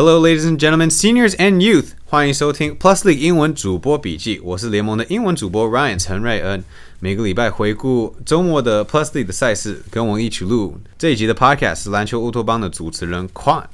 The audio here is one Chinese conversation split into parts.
Hello, ladies and gentlemen, seniors and youth，欢迎收听 Plus League 英文主播笔记。我是联盟的英文主播 Ryan 陈瑞恩。每个礼拜回顾周末的 Plus League 的赛事，跟我一起录这一集的 Podcast 是篮球乌托邦的主持人 Quan。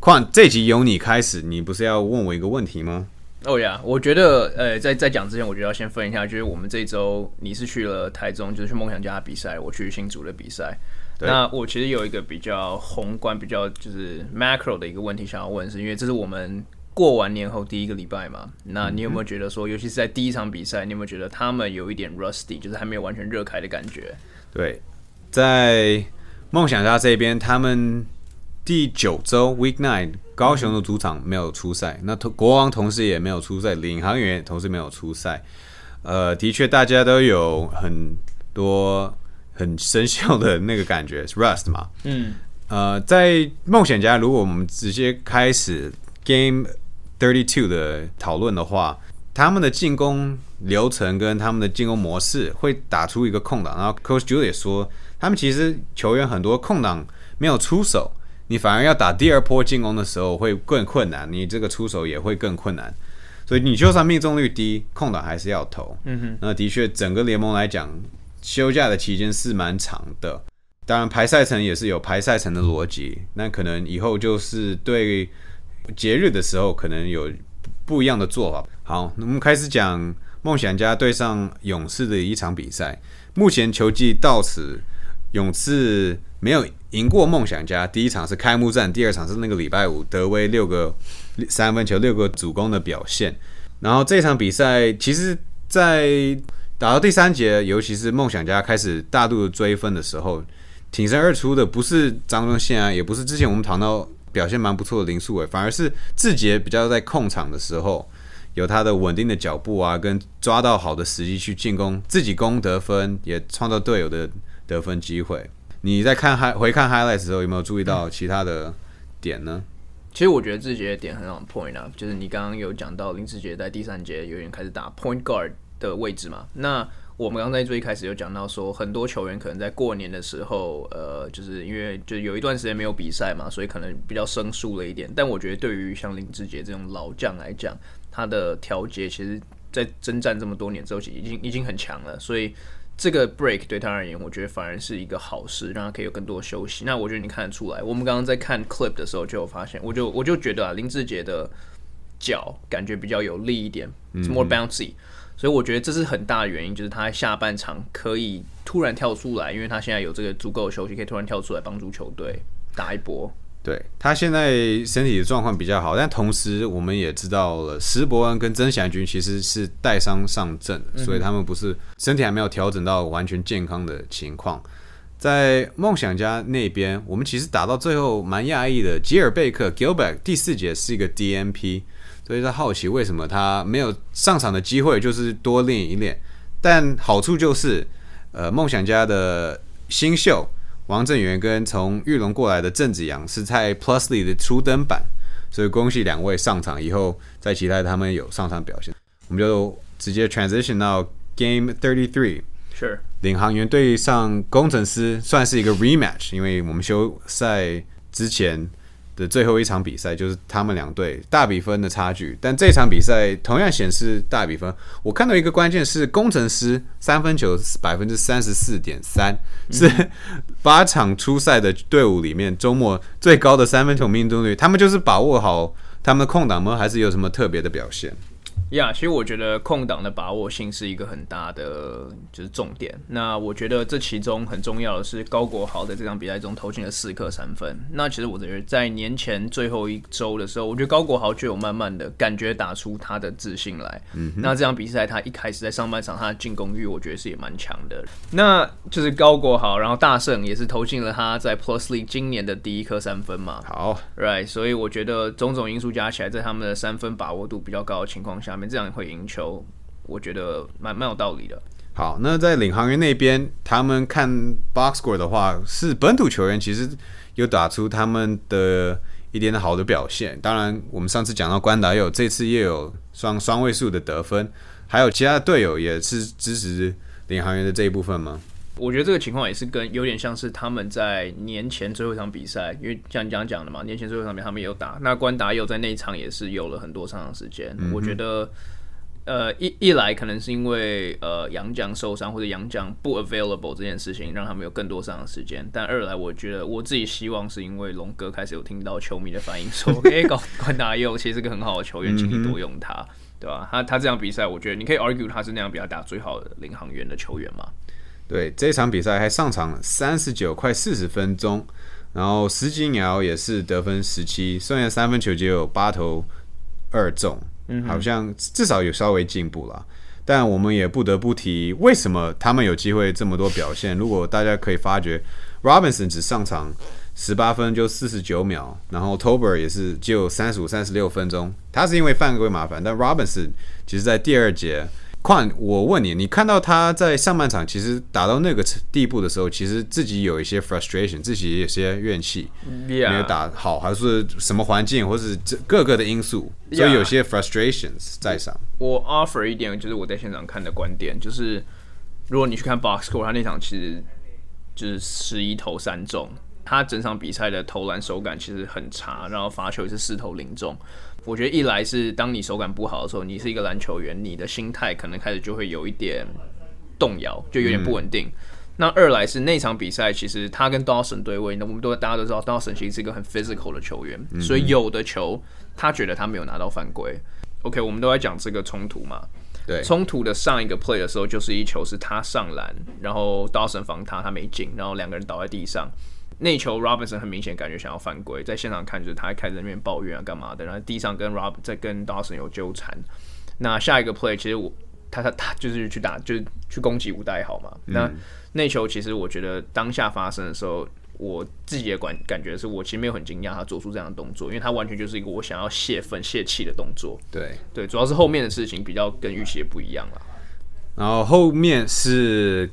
Quan，这集由你开始，你不是要问我一个问题吗？哦呀，我觉得，呃，在在讲之前，我觉得要先分一下，就是我们这周你是去了台中，就是去梦想家比赛，我去新竹的比赛。那我其实有一个比较宏观、比较就是 macro 的一个问题想要问，是因为这是我们过完年后第一个礼拜嘛？那你有没有觉得说，尤其是在第一场比赛，你有没有觉得他们有一点 rusty，就是还没有完全热开的感觉？对，在梦想家这边，他们第九周 week nine 高雄的主场没有出赛，那同国王同时也没有出赛，领航员同时没有出赛。呃，的确，大家都有很多。很生锈的那个感觉是 rust 嘛？嗯，呃，在冒险家，如果我们直接开始 game thirty two 的讨论的话，他们的进攻流程跟他们的进攻模式会打出一个空档，然后 Coach Julius 说，他们其实球员很多空档没有出手，你反而要打第二波进攻的时候会更困难，你这个出手也会更困难，所以你就算命中率低，空档还是要投。嗯哼，那的确，整个联盟来讲。休假的期间是蛮长的，当然排赛程也是有排赛程的逻辑。那可能以后就是对节日的时候，可能有不一样的做法。好，我们开始讲梦想家对上勇士的一场比赛。目前球季到此，勇士没有赢过梦想家。第一场是开幕战，第二场是那个礼拜五德威六个三分球、六个主攻的表现。然后这场比赛其实，在打到第三节，尤其是梦想家开始大度的追分的时候，挺身而出的不是张忠宪啊，也不是之前我们谈到表现蛮不错的林书伟，反而是志杰比较在控场的时候，有他的稳定的脚步啊，跟抓到好的时机去进攻，自己攻得分，也创造队友的得分机会。你在看回回看 highlight 的时候，有没有注意到其他的点呢？其实我觉得志杰的点很好 point 啊，就是你刚刚有讲到林志杰在第三节有点开始打 point guard。的位置嘛，那我们刚才最一开始有讲到说，很多球员可能在过年的时候，呃，就是因为就有一段时间没有比赛嘛，所以可能比较生疏了一点。但我觉得对于像林志杰这种老将来讲，他的调节其实，在征战这么多年之后，已经已经很强了。所以这个 break 对他而言，我觉得反而是一个好事，让他可以有更多休息。那我觉得你看得出来，我们刚刚在看 clip 的时候就有发现，我就我就觉得啊，林志杰的脚感觉比较有力一点，more bouncy。所以我觉得这是很大的原因，就是他下半场可以突然跳出来，因为他现在有这个足够的休息，可以突然跳出来帮助球队打一波。对他现在身体的状况比较好，但同时我们也知道了，石伯恩跟曾祥军其实是带伤上阵，所以他们不是身体还没有调整到完全健康的情况。在梦想家那边，我们其实打到最后蛮讶异的，吉尔贝克 Gilbert 第四节是一个 DNP。所以他好奇为什么他没有上场的机会，就是多练一练。但好处就是，呃，梦想家的新秀王正源跟从玉龙过来的郑子阳是在 Plusly 的初登版，所以恭喜两位上场以后，再期待他们有上场表现。我们就直接 transition 到 Game Thirty Three，是领航员对上工程师，算是一个 rematch，因为我们休赛之前。的最后一场比赛就是他们两队大比分的差距，但这场比赛同样显示大比分。我看到一个关键是工程师三分球百分之三十四点三，是八场初赛的队伍里面周末最高的三分球命中率。他们就是把握好他们的空档吗？还是有什么特别的表现？呀，其实我觉得空档的把握性是一个很大的就是重点。那我觉得这其中很重要的是高国豪在这场比赛中投进了四颗三分。那其实我觉得在年前最后一周的时候，我觉得高国豪就有慢慢的感觉打出他的自信来。嗯，那这场比赛他一开始在上半场他的进攻欲，我觉得是也蛮强的。那就是高国豪，然后大胜也是投进了他在 Plus League 今年的第一颗三分嘛。好，Right，所以我觉得种种因素加起来，在他们的三分把握度比较高的情况下。们这样会赢球，我觉得蛮蛮有道理的。好，那在领航员那边，他们看 box score 的话，是本土球员其实有打出他们的一点好的表现。当然，我们上次讲到关达有，这次也有双双位数的得分，还有其他的队友也是支持领航员的这一部分吗？我觉得这个情况也是跟有点像是他们在年前最后一场比赛，因为像你刚刚讲的嘛，年前最后一场比赛他们也有打，那关达佑在那一场也是有了很多上场时间。我觉得，呃，一一来可能是因为呃杨绛受伤或者杨绛不 available 这件事情，让他们有更多上场时间；但二来，我觉得我自己希望是因为龙哥开始有听到球迷的反应，说，哎，关关达佑其实是个很好的球员，请你多用他，对吧？他他这场比赛，我觉得你可以 argue 他是那样比较打最好的领航员的球员嘛。对这场比赛还上场三十九快四十分钟，然后十几秒也是得分十七，剩下三分球只有八投二中，嗯好像至少有稍微进步了。但我们也不得不提，为什么他们有机会这么多表现？如果大家可以发觉，Robinson 只上场十八分就四十九秒，然后 Tober 也是只有三十五三十六分钟，他是因为犯规麻烦，但 Robinson 其实在第二节。况，我问你，你看到他在上半场其实打到那个地步的时候，其实自己有一些 frustration，自己有些怨气，没有打好，还是什么环境，或是这各个的因素，所以有些 frustrations 在上。我 offer 一点，就是我在现场看的观点，就是如果你去看 box score，他那场其实就是十一投三中，他整场比赛的投篮手感其实很差，然后罚球也是四投零中。我觉得一来是当你手感不好的时候，你是一个篮球员，你的心态可能开始就会有一点动摇，就有点不稳定。那二来是那场比赛，其实他跟 Dawson 对位，那我们都大家都知道，Dawson 其实是一个很 physical 的球员，所以有的球他觉得他没有拿到犯规。OK，我们都在讲这个冲突嘛，对，冲突的上一个 play 的时候，就是一球是他上篮，然后 Dawson 防他，他没进，然后两个人倒在地上。那球 Robinson 很明显感觉想要犯规，在现场看就是他开始那边抱怨啊干嘛的，然后地上跟 Rob 在跟 Dawson 有纠缠。那下一个 play 其实我他他他就是去打就是去攻击吴代好嘛。那那球其实我觉得当下发生的时候，我自己的感感觉是我其实没有很惊讶他做出这样的动作，因为他完全就是一个我想要泄愤泄气的动作。对对，主要是后面的事情比较跟预期也不一样了。然后后面是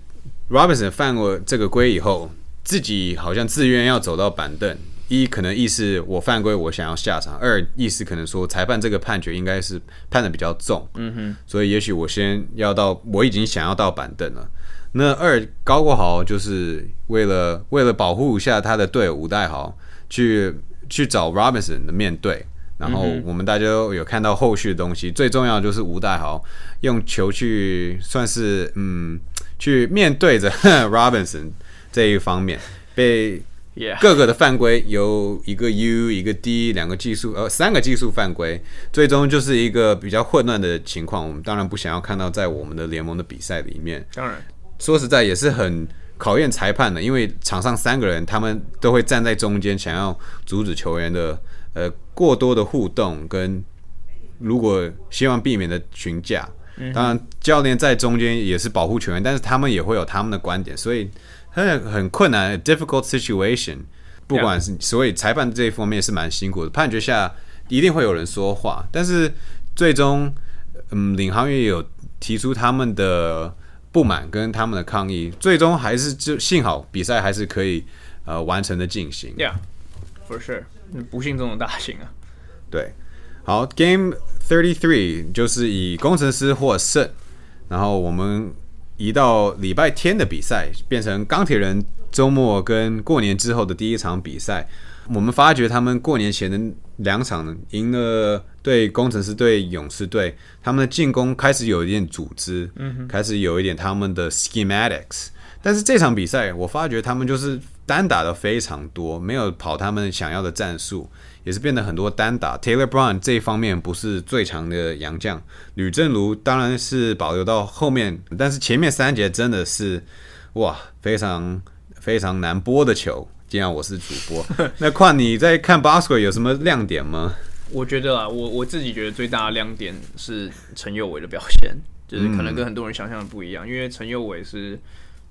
Robinson 犯过这个规以后。自己好像自愿要走到板凳，一可能意思我犯规，我想要下场；二意思可能说裁判这个判决应该是判的比较重，嗯哼，所以也许我先要到，我已经想要到板凳了。那二高国豪就是为了为了保护一下他的队伍代豪，去去找 Robinson 的面对，然后我们大家都有看到后续的东西，最重要就是吴代豪用球去算是嗯去面对着 Robinson。这一方面被各个的犯规有一个 U 一个 D 两个技术呃三个技术犯规，最终就是一个比较混乱的情况。我们当然不想要看到在我们的联盟的比赛里面。当然，说实在也是很考验裁判的，因为场上三个人他们都会站在中间，想要阻止球员的呃过多的互动跟如果希望避免的群架。当然，教练在中间也是保护球员，但是他们也会有他们的观点，所以。很很困难，difficult situation。不管是所以裁判这一方面是蛮辛苦的，判决下一定会有人说话，但是最终，嗯，领航员也有提出他们的不满跟他们的抗议，最终还是就幸好比赛还是可以呃完成的进行。Yeah，for sure，不幸中的大幸啊。对，好，Game Thirty Three 就是以工程师获胜，然后我们。移到礼拜天的比赛，变成钢铁人周末跟过年之后的第一场比赛。我们发觉他们过年前的两场赢了对工程师队、勇士队，他们的进攻开始有一点组织，开始有一点他们的 schematics。但是这场比赛，我发觉他们就是单打的非常多，没有跑他们想要的战术。也是变得很多单打，Taylor Brown 这一方面不是最强的洋将，吕正如当然是保留到后面，但是前面三节真的是哇，非常非常难播的球。既然我是主播，那况你在看 Basketball 有什么亮点吗？我觉得啊，我我自己觉得最大的亮点是陈佑伟的表现，就是可能跟很多人想象的不一样，因为陈佑伟是。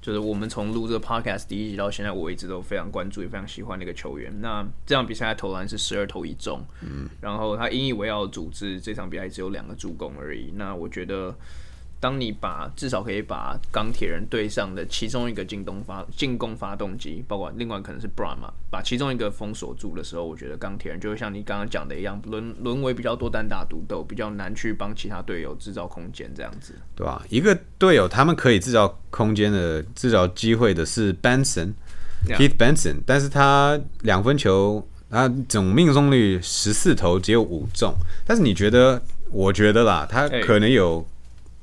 就是我们从录这个 podcast 第一集到现在，我一直都非常关注也非常喜欢的一个球员。那这场比赛他投篮是十二投一中，嗯，然后他引以为傲的组织，这场比赛只有两个助攻而已。那我觉得当你把至少可以把钢铁人队上的其中一个进攻发进攻发动机，包括另外可能是 Brown 嘛，把其中一个封锁住的时候，我觉得钢铁人就会像你刚刚讲的一样，沦沦为比较多单打独斗，比较难去帮其他队友制造空间这样子。对吧、一个队友他们可以制造空间的、制造机会的是 Benson。Yeah. Keith Benson，但是他两分球，他总命中率十四投只有五中，但是你觉得？我觉得啦，他哎可能有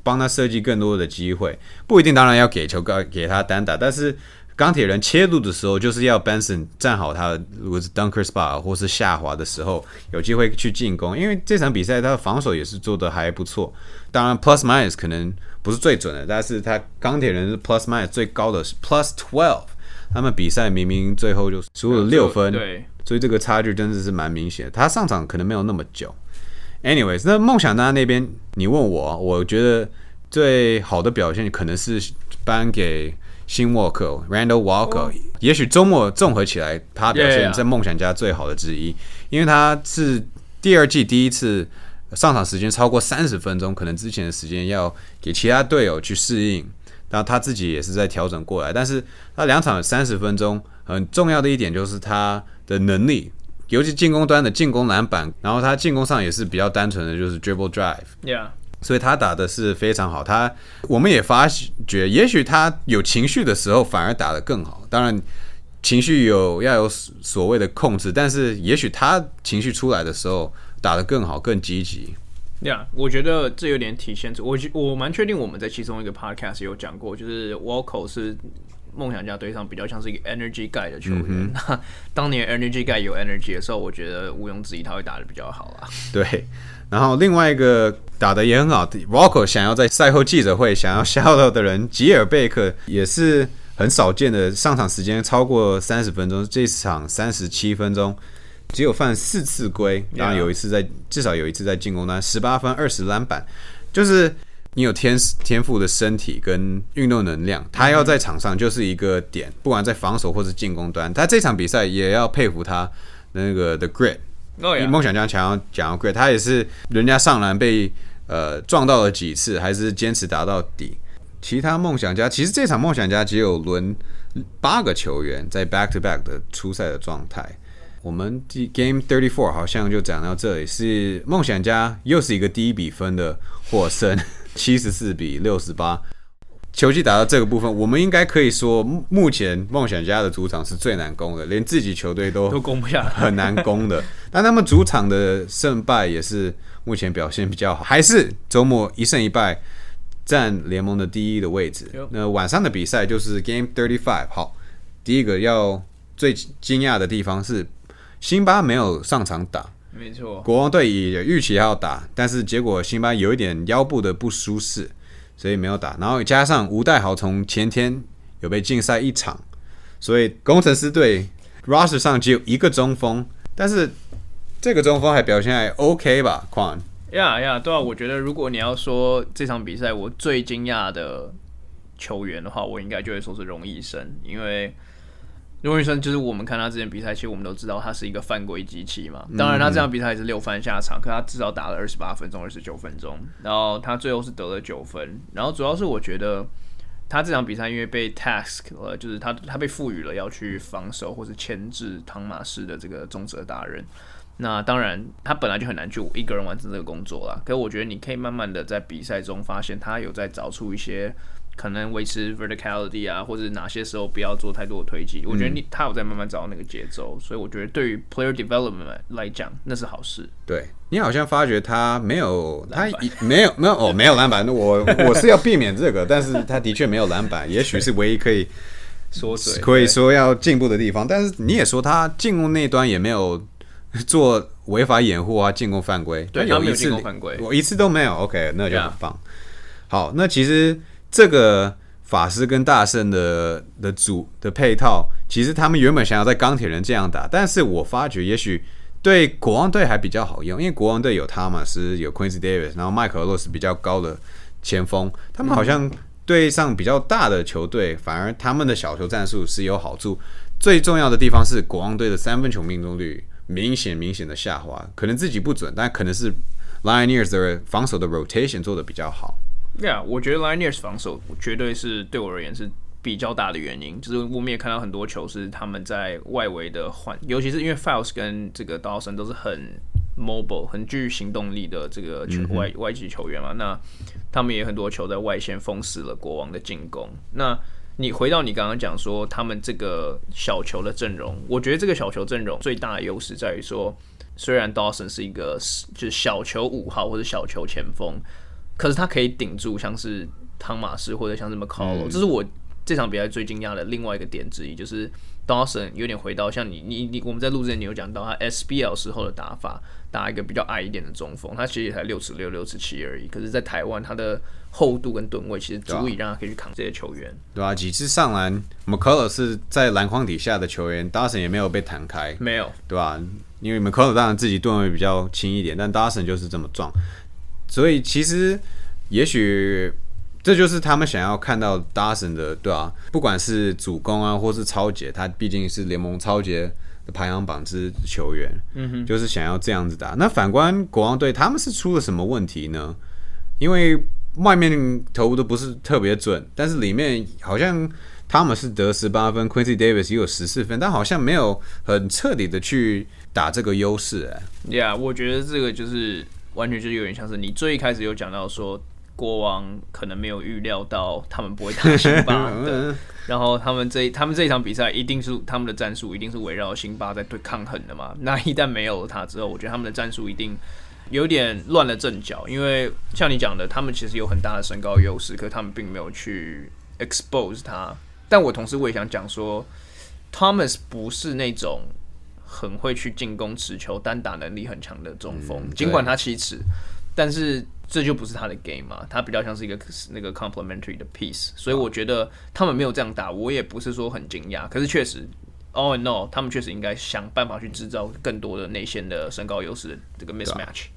帮他设计更多的机会，不一定，当然要给球给给他单打，但是钢铁人切入的时候，就是要 Benson 站好他，如果是 dunker spot 或是下滑的时候，有机会去进攻，因为这场比赛他的防守也是做的还不错，当然 plus minus 可能不是最准的，但是他钢铁人是 plus minus 最高的是 plus twelve。他们比赛明明最后就输了六分，对，所以这个差距真的是蛮明显的。他上场可能没有那么久。Anyways，那梦想家那边，你问我，我觉得最好的表现可能是颁给新沃克 Randall Walker，、也许周末综合起来，他表现.在梦想家最好的之一，因为他是第二季第一次上场时间超过三十分钟，可能之前的时间要给其他队友去适应。然后他自己也是在调整过来，但是他两场三十分钟，很重要的一点就是他的能力，尤其进攻端的进攻篮板，然后他进攻上也是比较单纯的，就是 dribble drive，，Yeah，所以他打的是非常好。他我们也发觉，也许他有情绪的时候反而打得更好。当然，情绪有要有所谓的控制，但是也许他情绪出来的时候打得更好、更积极。呀我觉得这有点体现出我我蛮确定我们在其中一个 podcast 有讲过，就是 Walco 是梦想家队上比较像是一个 energy guy 的球员。那、当年 energy guy 有 energy 的时候，我觉得毋庸置疑他会打的比较好啊。对，然后另外一个打的也很好 r o c k o 想要在赛后记者会想要笑到的人，吉尔贝克也是很少见的，上场时间超过三十分钟，这场三十七分钟。只有犯四次规，然后有一次在至少有一次在进攻端十八分二十篮板，就是你有天天赋的身体跟运动能量，他要在场上就是一个点，不管在防守或是进攻端，他这场比赛也要佩服他那个的 grit，哦呀，梦想家想要讲到 great，他也是人家上篮被呃撞到了几次，还是坚持打到底。其他梦想家其实这场梦想家只有轮八个球员在 back to back 的初赛的状态。我们第 Game Thirty Four 好像就讲到这里，是梦想家又是一个第一比分的获胜，七十四比六十八。球技打到这个部分，我们应该可以说，目目前梦想家的主场是最难攻的，连自己球队都都攻不下。很难攻的。但他们主场的胜败也是目前表现比较好，还是周末一胜一败，占联盟的第一的位置。那晚上的比赛就是 Game Thirty Five。好，第一个要最惊讶的地方是，辛巴没有上场打，没错，国王队也预期要打，但是结果辛巴有一点腰部的不舒适，所以没有打。然后加上吴代豪从前天有被禁赛一场，所以工程师队 roster 上只有一个中锋，但是这个中锋还表现还 OK 吧？况呀呀，对啊，我觉得如果你要说这场比赛我最惊讶的球员的话，我应该就会说是荣医生，因为荣医生就是我们看他之前比赛，其实我们都知道他是一个犯规机器嘛。当然，他这场比赛也是六番下场，可他至少打了二十八分钟、二十九分钟，然后他最后是得了九分。然后主要是我觉得他这场比赛因为被 task 了，就是他他被赋予了要去防守或是牵制汤马士的这个中责大人。那当然，他本来就很难去一个人完成这个工作啦。可是我觉得你可以慢慢的在比赛中发现，他有在找出一些可能维持 verticality 啊，或者哪些时候不要做太多的推进。我觉得你他有在慢慢找到那个节奏，所以我觉得对于 player development 来讲，那是好事。对你好像发觉他没有，他一没有没有哦，没有篮板。那我我是要避免这个，但是他的确没有篮板，也许是唯一可以缩水可以说要进步的地方。但是你也说他进攻那端也没有做违法掩护啊，进攻犯规，对有有一次进攻犯规我一次都没有。OK，那就很棒。好，那其实这个法师跟大圣的的组的配套，其实他们原本想要在钢铁人这样打，但是我发觉也许对国王队还比较好用，因为国王队有汤马斯、有 Quincy Davis，然后麦克尔洛是比较高的前锋，他们好像对上比较大的球队，反而他们的小球战术是有好处。最重要的地方是国王队的三分球命中率明显明显的下滑，可能自己不准，但可能是 Lioneers 的防守的 rotation 做的比较好。Yeah，我觉得 Lineers 防守绝对是对我而言是比较大的原因，就是我们也看到很多球是他们在外围的换，尤其是因为 Files 跟这个 Dawson 都是很 mobile、很具行动力的这个球外外籍球员嘛，那他们也很多球在外线封死了国王的进攻。那你回到你刚刚讲说他们这个小球的阵容，我觉得这个小球阵容最大的优势在于说，虽然 Dawson 是一个就是小球五号或者小球前锋，可是他可以顶住像是汤马斯或者像什么 l l、这是我这场比赛最惊讶的另外一个点之一，就是 Dawson 有点回到像你你你我们在录之前你有讲到他 SBL 时候的打法，打一个比较矮一点的中锋，他其实也才六尺六六尺七而已，可是，在台湾他的厚度跟吨位其实足以让他可以去扛这些球员。对吧、几次上篮，McCullough 是在篮筐底下的球员，Dawson 也没有被弹开，没有，对吧、因为 McCullough 当然自己吨位比较轻一点，但 Dawson 就是这么壮，所以其实也许这就是他们想要看到 Dawson 的，对啊，不管是主攻啊，或是超杰，他毕竟是联盟超杰的排行榜之球员，嗯哼，就是想要这样子打。那反观国王队，他们是出了什么问题呢？因为外面投的不是特别准，但是里面好像他们是得十八分，Quincy Davis 也有十四分，但好像没有很彻底的去打这个优势、哎，Yeah，我觉得这个就是完全就是有点像是你最一开始有讲到说，国王可能没有预料到他们不会打辛巴的，然后他们这他们这一场比赛一定是他们的战术一定是围绕辛巴在对抗衡的嘛。那一旦没有了他之后，我觉得他们的战术一定有点乱了阵脚，因为像你讲的，他们其实有很大的身高优势，可他们并没有去 expose 他。但我同时我也想讲说，Thomas 不是那种很会去进攻持球、单打能力很强的中锋，嗯尽管他七尺，但是这就不是他的 game 嘛，他比较像是一个那个 complementary 的 piece，所以我觉得他们没有这样打，我也不是说很惊讶，可是确实。All in all，他们确实应该想办法去制造更多的内线的身高优势这个 mismatch。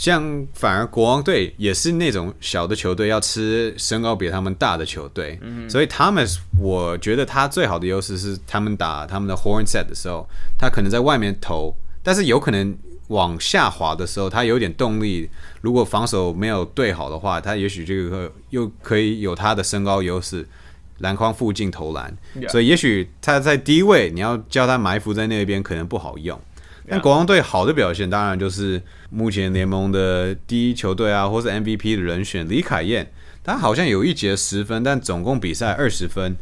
像反而国王队也是那种小的球队，要吃身高比他们大的球队，所以 Thomas，我觉得他最好的优势是他们打他们的 horn set 的时候，他可能在外面投，但是有可能往下滑的时候，他有点动力。如果防守没有对好的话，他也许这个又可以有他的身高优势，篮筐附近投篮。所以也许他在低位，你要叫他埋伏在那边，可能不好用。但国王队好的表现，当然就是目前联盟的第一球队啊，或是 MVP 的人选李凯燕，他好像有一节十分，但总共比赛二十分，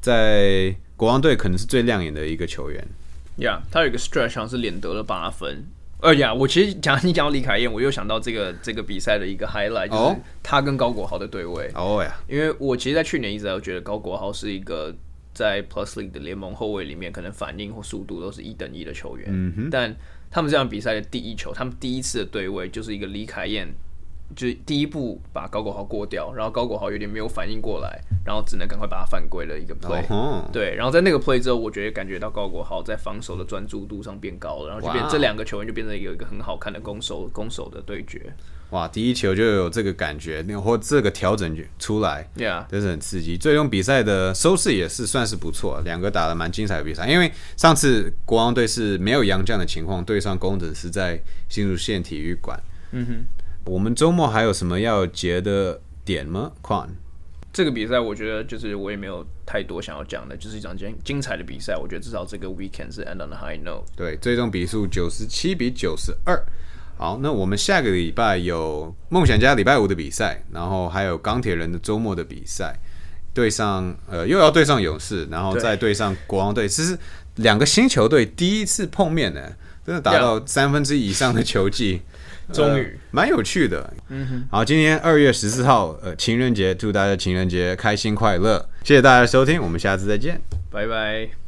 在国王队可能是最亮眼的一个球员。呀他有一个 stretch 上是连得了八分。哎呀，我其实讲你讲到李凯燕，我又想到这个这个比赛的一个 highlight，就是哦他跟高国豪的对位。哦呀，因为我其实，在去年一直都觉得高国豪是一个在 Plus League 的联盟后卫里面，可能反应或速度都是一等一的球员。嗯哼。但他们这场比赛的第一球，他们第一次的对位就是一个李凯燕，就是第一步把高国豪过掉，然后高国豪有点没有反应过来，然后只能赶快把他犯规了一个 play。对，然后在那个 play 之后，我觉得感觉到高国豪在防守的专注度上变高了，然后就变哇这两个球员就变成有一个很好看的攻守攻守的对决。哇，第一球就有这个感觉，那或这个调整出来，Yeah，真是很刺激。最终比赛的收视也是算是不错，两个打的蛮精彩的比赛。因为上次国王队是没有洋将的情况，对上工程是在新竹县体育馆。嗯哼。我们周末还有什么要结的点吗？况这个比赛我觉得就是我也没有太多想要讲的，就是一场精精彩的比赛。我觉得至少这个 weekend 是 end on a high note。对，最终比数九十七比九十二。好，那我们下个礼拜有梦想家礼拜五的比赛，然后还有钢铁人的周末的比赛，对上呃又要对上勇士，然后再对上国王队，这是两个新球队第一次碰面呢，真的达到三分之一以上的球技，终于呃蛮有趣的。嗯哼，好，今天二月十四号，呃，情人节，祝大家情人节开心快乐，谢谢大家的收听，我们下次再见。拜拜。